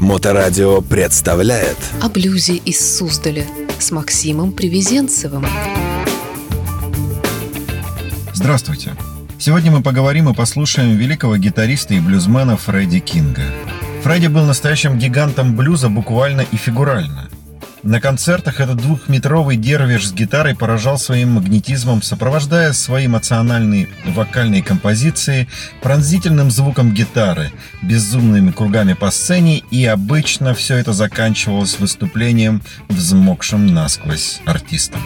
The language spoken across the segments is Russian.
Моторадио представляет О блюзе из Суздаля с Максимом Привезенцевым. Здравствуйте! Сегодня мы поговорим и послушаем великого гитариста и блюзмена Фредди Кинга. Фредди был настоящим гигантом блюза буквально и фигурально. На концертах этот двухметровый дервиш с гитарой поражал своим магнетизмом, сопровождая свои эмоциональные вокальные композиции пронзительным звуком гитары, безумными кругами по сцене, и обычно все это заканчивалось выступлением взмокшим насквозь артистом.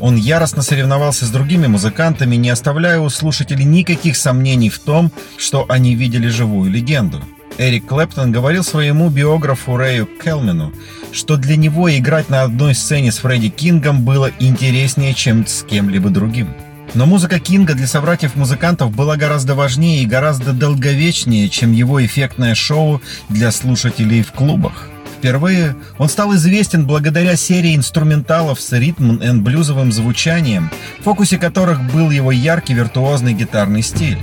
Он яростно соревновался с другими музыкантами, не оставляя у слушателей никаких сомнений в том, что они видели живую легенду. Эрик Клэптон говорил своему биографу Рэю Келмену, что для него играть на одной сцене с Фредди Кингом было интереснее, чем с кем-либо другим. Но музыка Кинга для собратьев-музыкантов была гораздо важнее и гораздо долговечнее, чем его эффектное шоу для слушателей в клубах. Впервые он стал известен благодаря серии инструменталов с ритм и блюзовым звучанием, в фокусе которых был его яркий виртуозный гитарный стиль.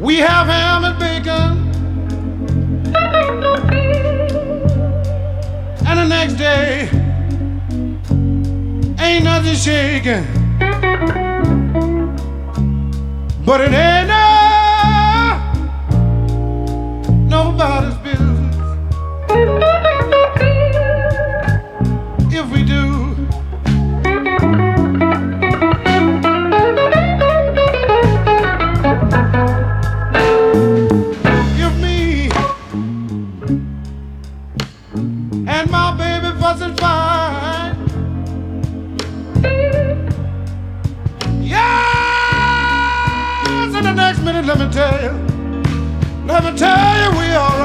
We have ham and bacon, and the next day ain't nothing shaking. But it ain't no, nobody's tell you, we alright.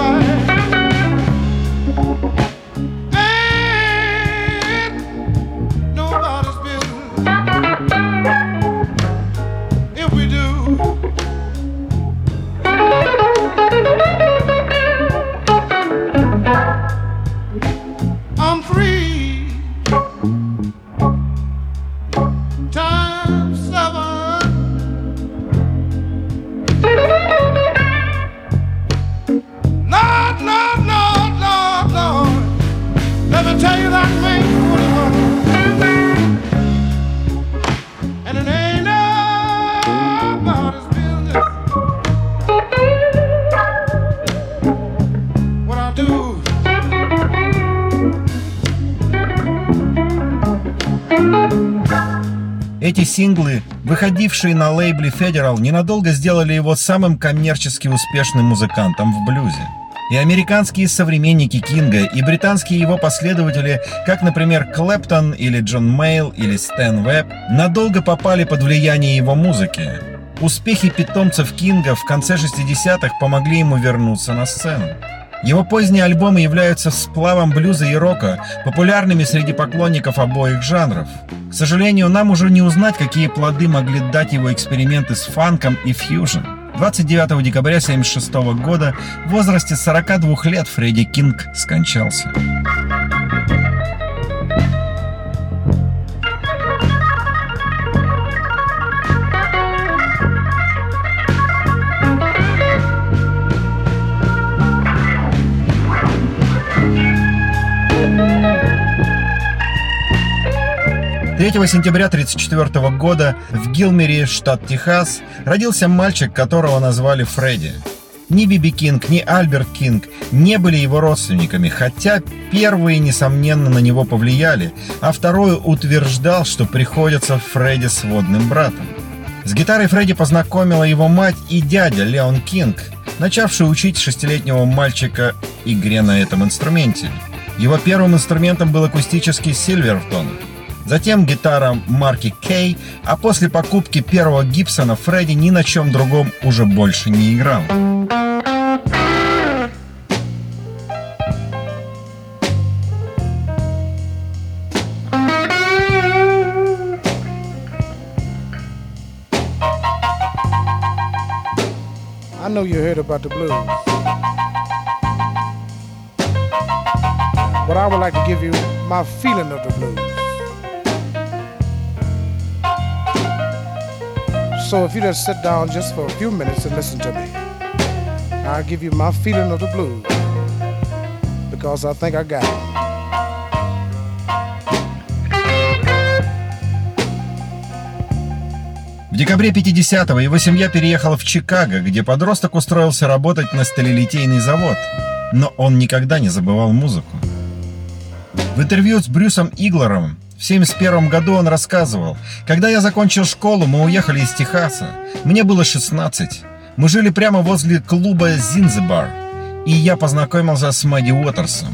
Синглы, выходившие на лейбле Federal, ненадолго сделали его самым коммерчески успешным музыкантом в блюзе. И американские современники Кинга, и британские его последователи, как, например, Клэптон или Джон Мейл или Стэн Вебб, надолго попали под влияние его музыки. Успехи питомцев Кинга в конце 60-х помогли ему вернуться на сцену. Его поздние альбомы являются сплавом блюза и рока, популярными среди поклонников обоих жанров. К сожалению, нам уже не узнать, какие плоды могли дать его эксперименты с фанком и фьюжн. 29 декабря 1976 года в возрасте 42 лет Фредди Кинг скончался. Третьего сентября 1934 года в Гилмере, штат Техас, родился мальчик, которого назвали Фредди. Ни Биби Кинг, ни Альберт Кинг не были его родственниками, хотя первые, несомненно, на него повлияли, а второй утверждал, что приходится Фредди сводным братом. С гитарой Фредди познакомила его мать и дядя Леон Кинг, начавший учить шестилетнего мальчика игре на этом инструменте. Его первым инструментом был акустический Сильвертон. Затем гитара марки K, а после покупки первого Гибсона Фредди ни на чем другом уже больше не играл. I know you heard about the blues. But I would like to give you my feeling of the blues. So if you just sit down just for a few minutes and listen to me, I'll give you my feeling of the blues. Because I think I got it. В декабре 50-го его семья переехала в Чикаго, где подросток устроился работать на сталелитейный завод. Но он никогда не забывал музыку. В интервью с Брюсом Иглером в 71 году он рассказывал, «Когда я закончил школу, мы уехали из Техаса. Мне было 16. Мы жили прямо возле клуба «Зинзебар», и я познакомился с Мэдди Уотерсом.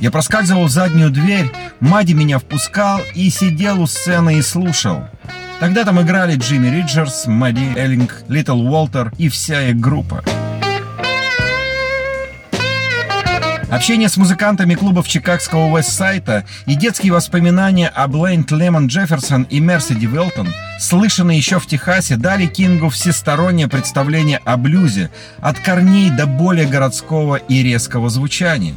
Я проскальзывал в заднюю дверь, Мадди меня впускал и сидел у сцены и слушал. Тогда там играли Джимми Риджерс, Мэдди Эллинг, Литл Уолтер и вся их группа. Общение с музыкантами клубов чикагского Вестсайта и детские воспоминания о Блейнт Лемон Джефферсон и Мерседи Велтон, слышанные еще в Техасе, дали Кингу всестороннее представление о блюзе, от корней до более городского и резкого звучания.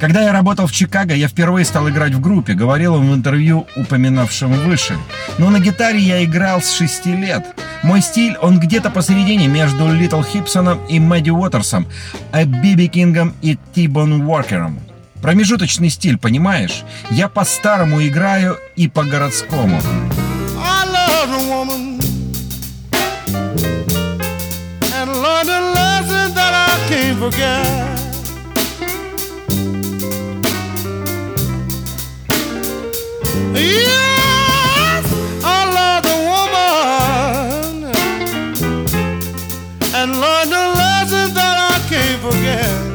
Когда я работал в Чикаго, я впервые стал играть в группе, говорил он в интервью, упоминавшем выше. Но на гитаре я играл с 6 лет. Мой стиль, он где-то посередине между Литл Хипсоном и Мэдди Уотерсом, а Биби Кингом и Тибон Уоркером. Промежуточный стиль, понимаешь? Я по-старому играю и по-городскому. I forget.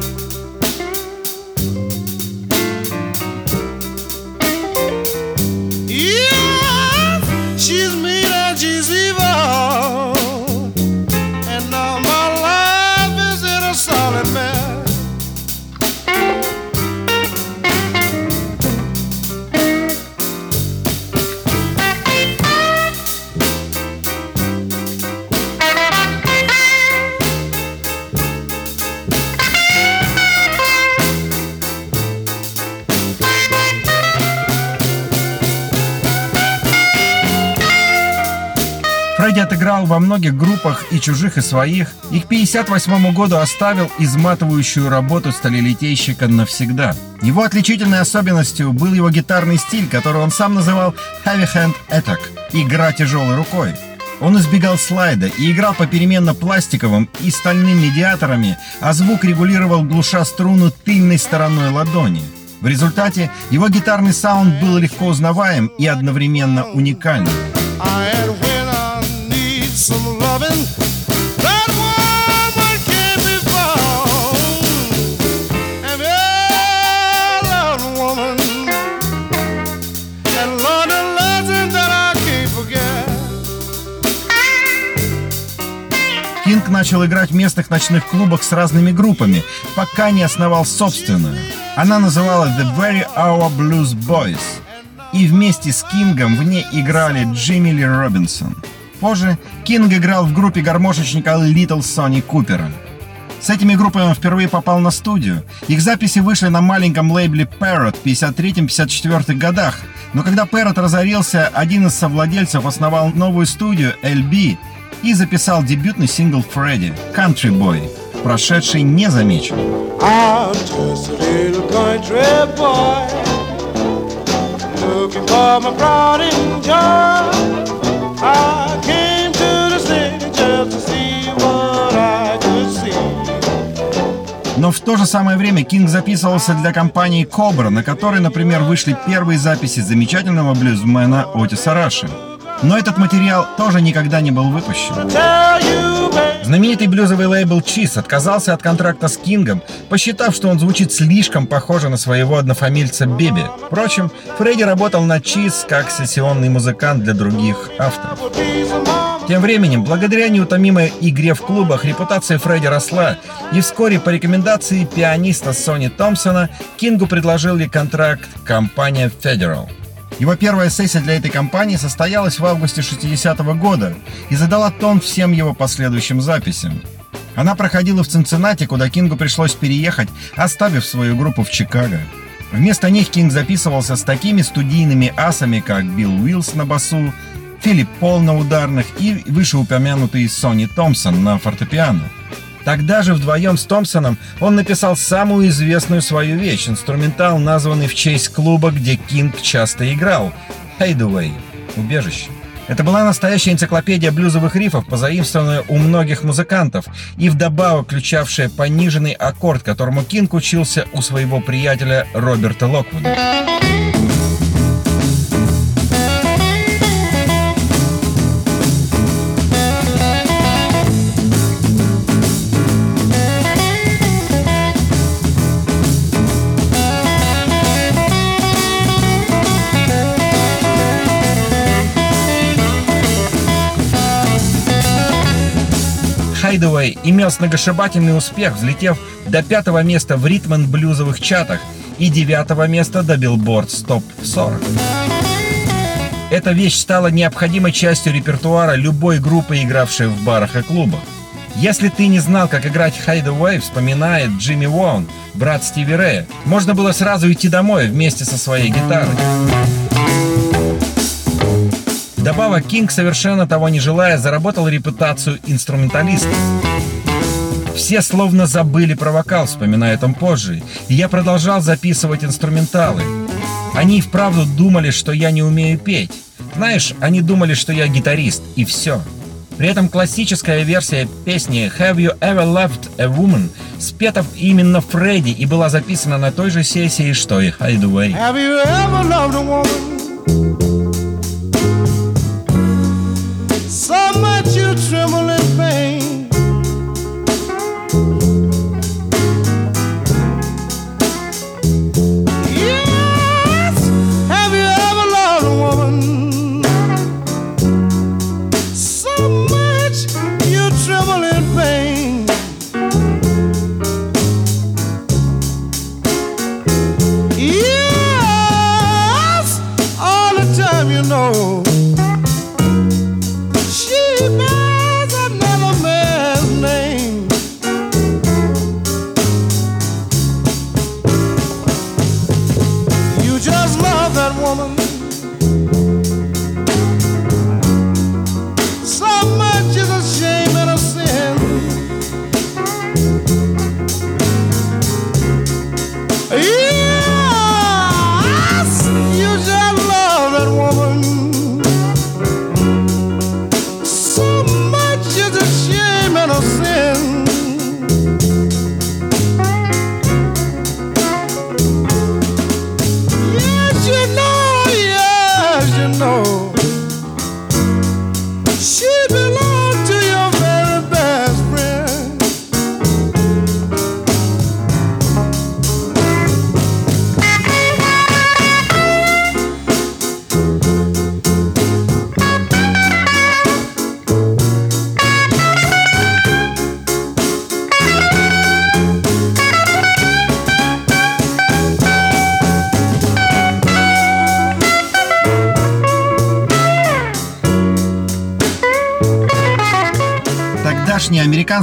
Фредди отыграл во многих группах и чужих, и своих, и к 58 году оставил изматывающую работу сталелитейщика навсегда. Его отличительной особенностью был его гитарный стиль, который он сам называл «heavy hand attack» — «игра тяжелой рукой». Он избегал слайда и играл попеременно пластиковым и стальным медиаторами, а звук регулировал глуша струну тыльной стороной ладони. В результате его гитарный саунд был легко узнаваем и одновременно уникальным. Кинг начал играть в местных ночных клубах с разными группами, пока не основал собственную. Она называлась Every Hour Blues Boys. И вместе с Кингом в ней играли Джимми Ли Робинсон. Позже Кинг играл в группе гармошечника Литл Сони Купера. С этими группами он впервые попал на студию. Их записи вышли на маленьком лейбле Parrot в 53-54 годах. Но когда Parrot разорился, один из совладельцев основал новую студию El-Bee и записал дебютный сингл Фредди «Country Boy», прошедший little boy looking for my pride and joy. Но в то же самое время Кинг записывался для компании Cobra, на которой, например, вышли первые записи замечательного блюзмена Отиса Раши. Но этот материал тоже никогда не был выпущен. Знаменитый блюзовый лейбл Чиз отказался от контракта с Кингом, посчитав, что он звучит слишком похоже на своего однофамильца Биби. Впрочем, Фредди работал на Чиз как сессионный музыкант для других авторов. Тем временем, благодаря неутомимой игре в клубах, репутация Фредди росла, и вскоре по рекомендации пианиста Сони Томпсона Кингу предложили контракт компания Federal. Его первая сессия для этой компании состоялась в августе 60-го года и задала тон всем его последующим записям. Она проходила в Цинциннати, куда Кингу пришлось переехать, оставив свою группу в Чикаго. Вместо них Кинг записывался с такими студийными асами, как Билл Уиллс на басу, Филипп Пол на ударных и вышеупомянутый Сони Томпсон на фортепиано. Тогда же вдвоем с Томпсоном он написал самую известную свою вещь, инструментал, названный в честь клуба, где Кинг часто играл – «Hideaway» – «Убежище». Это была настоящая энциклопедия блюзовых рифов, позаимствованная у многих музыкантов, и вдобавок включавшая пониженный аккорд, которому Кинг учился у своего приятеля Роберта Локвуда. Hideaway имел сногсшибательный успех, взлетев до пятого места в ритм-блюзовых чатах и девятого места до Billboard Top 40. Эта вещь стала необходимой частью репертуара любой группы, игравшей в барах и клубах. Если ты не знал, как играть Hideaway, вспоминает Джимми Уон, брат Стиви Рэя, можно было сразу идти домой вместе со своей гитарой. Вдобавок, Кинг, совершенно того не желая, заработал репутацию инструменталиста. Все словно забыли про вокал, вспоминает он позже, и я продолжал записывать инструменталы. Они вправду думали, что я не умею петь. Знаешь, они думали, что я гитарист, и все. При этом классическая версия песни «Have You Ever Loved a Woman» спета именно Фредди и была записана на той же сессии, что и Hideaway. Have you ever loved a woman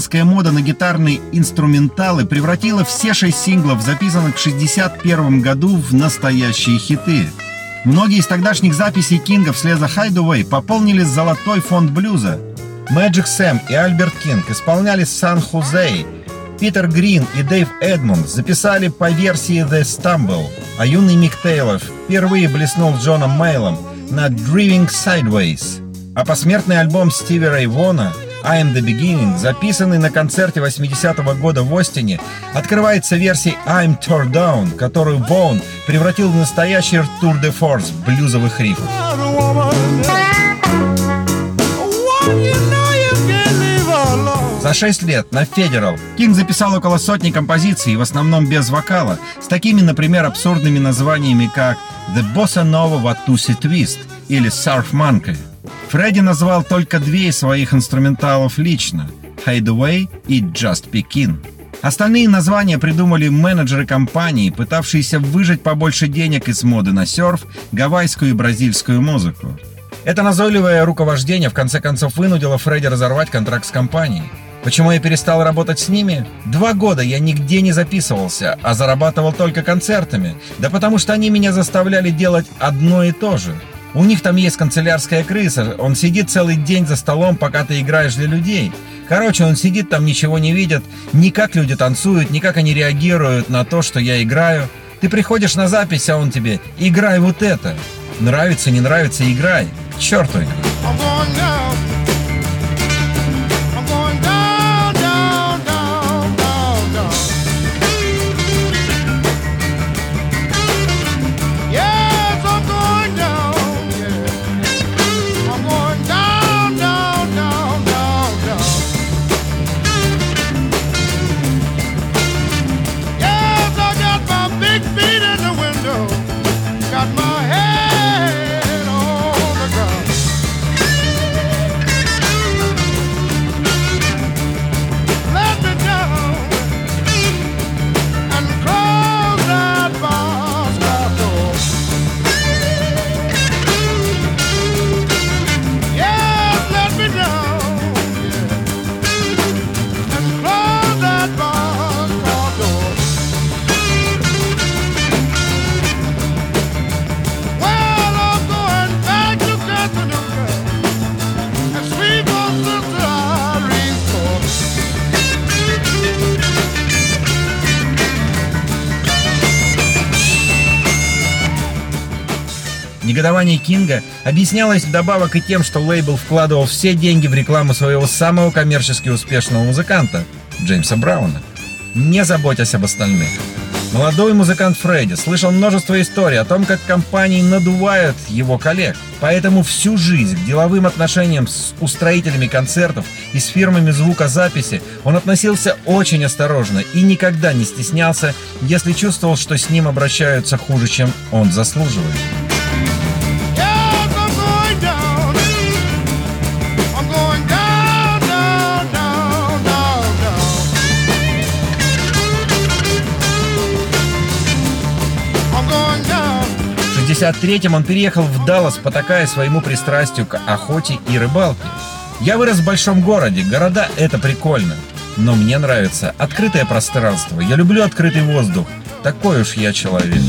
американская мода на гитарные инструменталы превратила все шесть синглов, записанных в 61 году, в настоящие хиты. Многие из тогдашних записей Кинга вслед за Hideaway пополнили золотой фонд блюза. Magic Sam и Альберт Кинг исполняли «San-Ho-Zay», Питер Грин и Дэйв Эдмундс записали по версии The Stumble, а юный Мик Тейлор впервые блеснул с Джоном Мейоллом на Driving Sideways. А посмертный альбом Стиви Рэй Вона I Am The Beginning, записанный на концерте 80-го года в Остине, открывается версией I'm Tore Down, которую Боун превратил в настоящий тур де форс блюзовых рифов. За 6 лет на Federal Кинг записал около сотни композиций, в основном без вокала, с такими, например, абсурдными названиями, как «The Bossa Nova Watusi Twist» или «Surf Monkey». Фредди назвал только две из своих инструменталов лично – «Hideaway» и «Just Pekin». Остальные названия придумали менеджеры компании, пытавшиеся выжать побольше денег из моды на серф, гавайскую и бразильскую музыку. Это назойливое руковождение в конце концов вынудило Фредди разорвать контракт с компанией. Почему я перестал работать с ними? Два года я нигде не записывался, а зарабатывал только концертами. Да потому что они меня заставляли делать одно и то же. У них там есть канцелярская крыса, он сидит целый день за столом, пока ты играешь для людей. Короче, он сидит там, ничего не видит, ни как люди танцуют, ни как они реагируют на то, что я играю. Ты приходишь на запись, а он тебе «играй вот это». Нравится, не нравится, играй. К черту. Негодование Кинга объяснялось вдобавок и тем, что лейбл вкладывал все деньги в рекламу своего самого коммерчески успешного музыканта, Джеймса Брауна, не заботясь об остальных. Молодой музыкант Фредди слышал множество историй о том, как компании надувают его коллег. Поэтому всю жизнь к деловым отношениям с устроителями концертов и с фирмами звукозаписи он относился очень осторожно и никогда не стеснялся, если чувствовал, что с ним обращаются хуже, чем он заслуживает. 1953-м он переехал в Даллас, потакая своему пристрастию к охоте и рыбалке. «Я вырос в большом городе, города — это прикольно. Но мне нравится открытое пространство, я люблю открытый воздух. Такой уж я человек».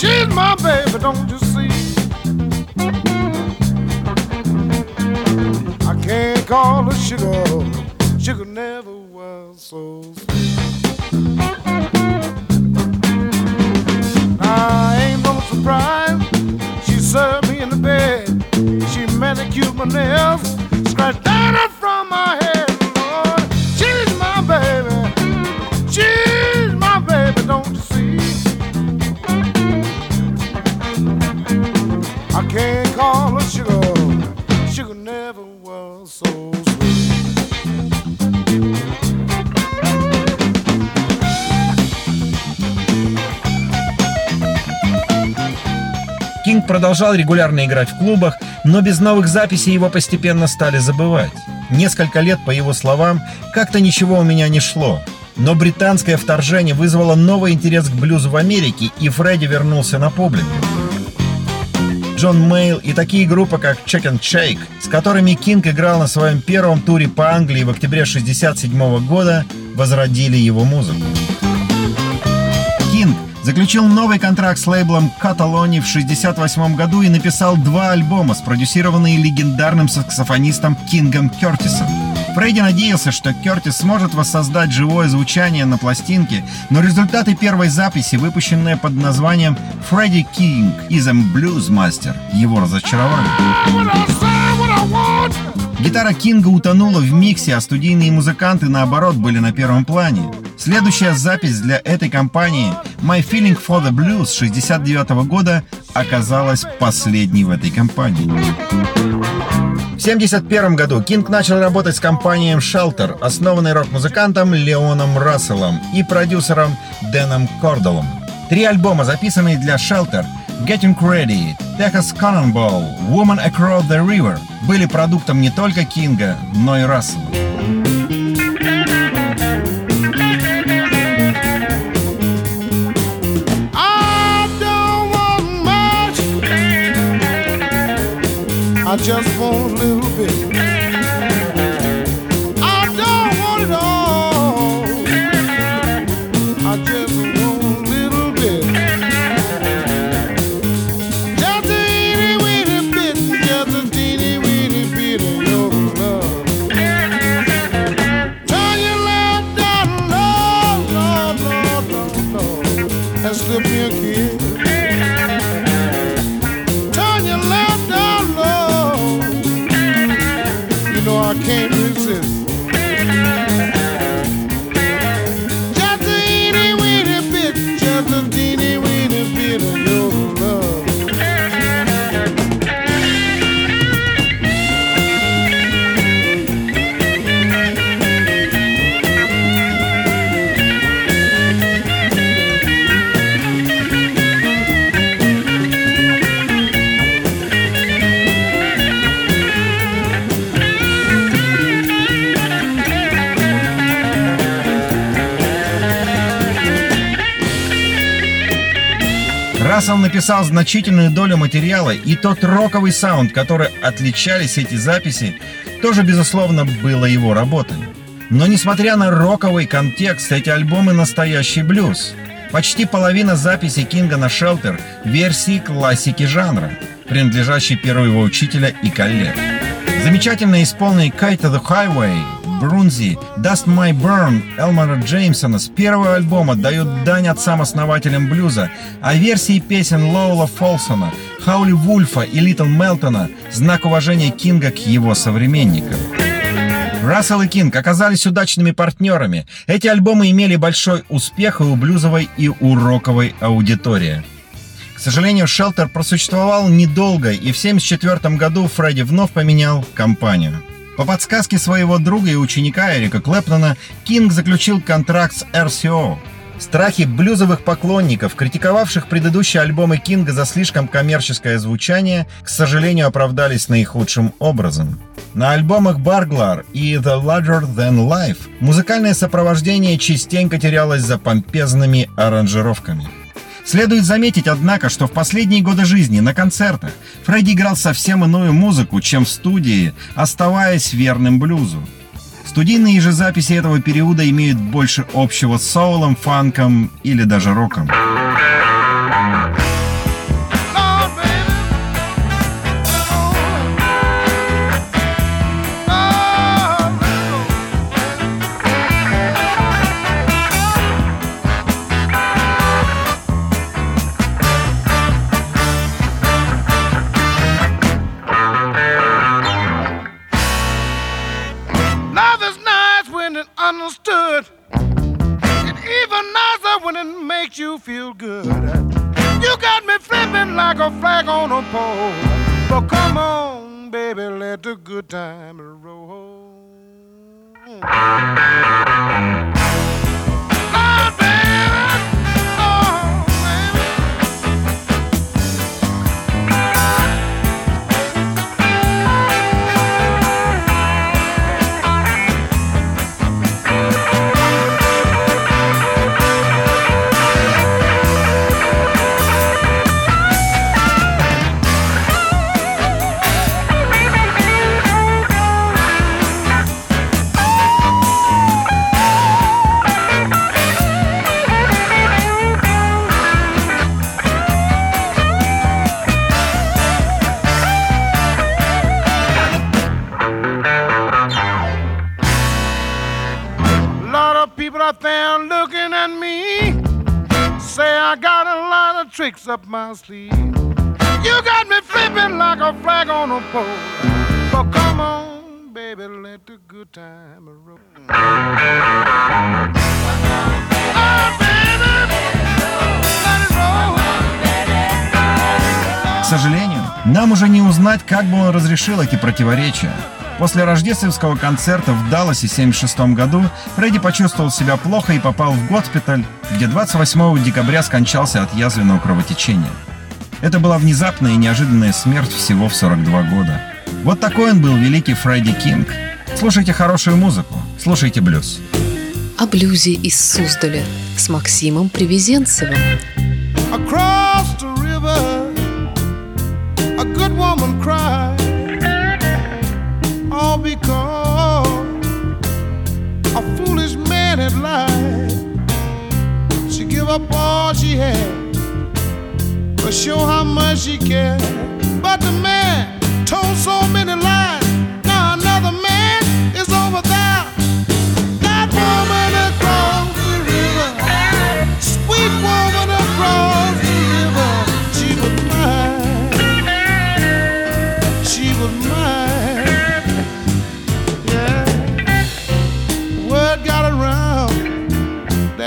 She's my baby, don't you see? I can't call her sugar. Sugar never was so sweet. I ain't no surprise. She served me in the bed. She manicured my nails, scratched dirt продолжал регулярно играть в клубах, но без новых записей его постепенно стали забывать. Несколько лет, по его словам, как-то ничего у меня не шло. Но британское вторжение вызвало новый интерес к блюзу в Америке, и Фредди вернулся на публику. Джон Мейл и такие группы, как Check and Shake, с которыми Кинг играл на своем первом туре по Англии в октябре 1967 года, возродили его музыку. Заключил новый контракт с лейблом Cataloni в 1968 году и написал два альбома, спродюсированные легендарным саксофонистом Кингом Кертисом. Фредди надеялся, что Кертис сможет воссоздать живое звучание на пластинке, но результаты первой записи, выпущенные под названием «Фредди Кинг a Blues Master», его разочаровали. Гитара Кинга утонула в миксе, а студийные музыканты, наоборот, были на первом плане. Следующая запись для этой компании «My Feeling for the Blues» 69 года оказалась последней в этой компании. В 1971 году Кинг начал работать с компанией Shelter, основанной рок-музыкантом Леоном Расселом и продюсером Дэном Кордалом. Три альбома, записанные для Shelter Getting Ready, Texas Cannonball, Woman Across the River были продуктом не только Кинга, но и Рассела. I just won't live Написал значительную долю материала, и тот роковый саунд, который отличались эти записи, тоже, безусловно, было его работой. Но несмотря на роковый контекст, эти альбомы настоящий блюз. Почти половина записей Кинга на Шелтер – версии классики жанра, принадлежащей первого учителя и коллег. Замечательно исполненный «Kite to the Highway», Брунзи, «Dust My Burn» Элмора Джеймсона с первого альбома дают дань отцам-основателям блюза, а версии песен Лоула Фолсона, Хаули Вульфа и Литл Мелтона – знак уважения Кинга к его современникам. Рассел и Кинг оказались удачными партнерами. Эти альбомы имели большой успех и у блюзовой, и у роковой аудитории. К сожалению, Шелтер просуществовал недолго, и в 1974 году Фредди вновь поменял компанию. По подсказке своего друга и ученика Эрика Клэптона, Кинг заключил контракт с RCO. Страхи блюзовых поклонников, критиковавших предыдущие альбомы Кинга за слишком коммерческое звучание, к сожалению, оправдались наихудшим образом. На альбомах Burglar и The Larger Than Life музыкальное сопровождение частенько терялось за помпезными аранжировками. Следует заметить, однако, что в последние годы жизни на концертах Фредди играл совсем иную музыку, чем в студии, оставаясь верным блюзу. Студийные же записи этого периода имеют больше общего с соулом, фанком или даже роком. Up my sleeve. You got me flipping like a flag on a pole. But come on, baby, let the good time roll. Oh, baby. К сожалению, нам уже не узнать, как бы он разрешил эти противоречия. После рождественского концерта в Далласе в 1976 году Фредди почувствовал себя плохо и попал в госпиталь, где 28 декабря скончался от язвенного кровотечения. Это была внезапная и неожиданная смерть всего в 42 года. Вот такой он был великий Фредди Кинг. Слушайте хорошую музыку, слушайте блюз. О блюзе из Суздаля с Максимом Привезенцевым. Across up all she had, but show how much she cared. But the man told so many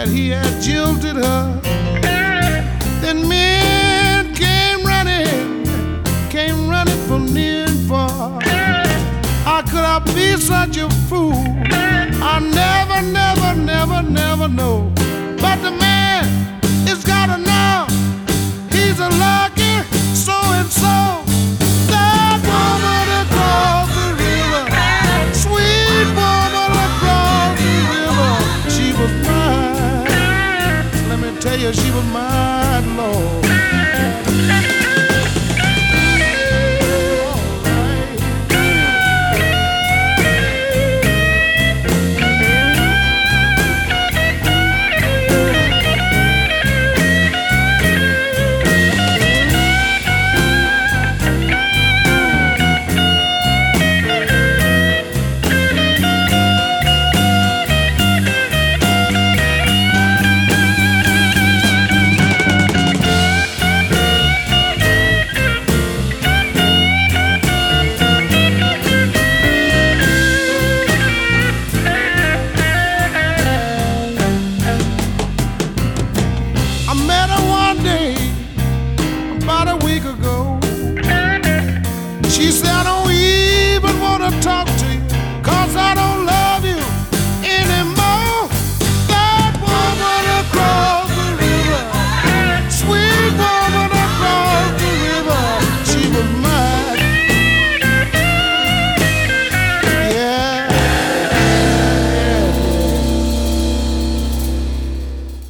that he had jilted her. Then men came running, came running from near and far. How could I be such a fool? I never, never, never, never know. But the man is got enough. he's a lucky so and so. reagir mais.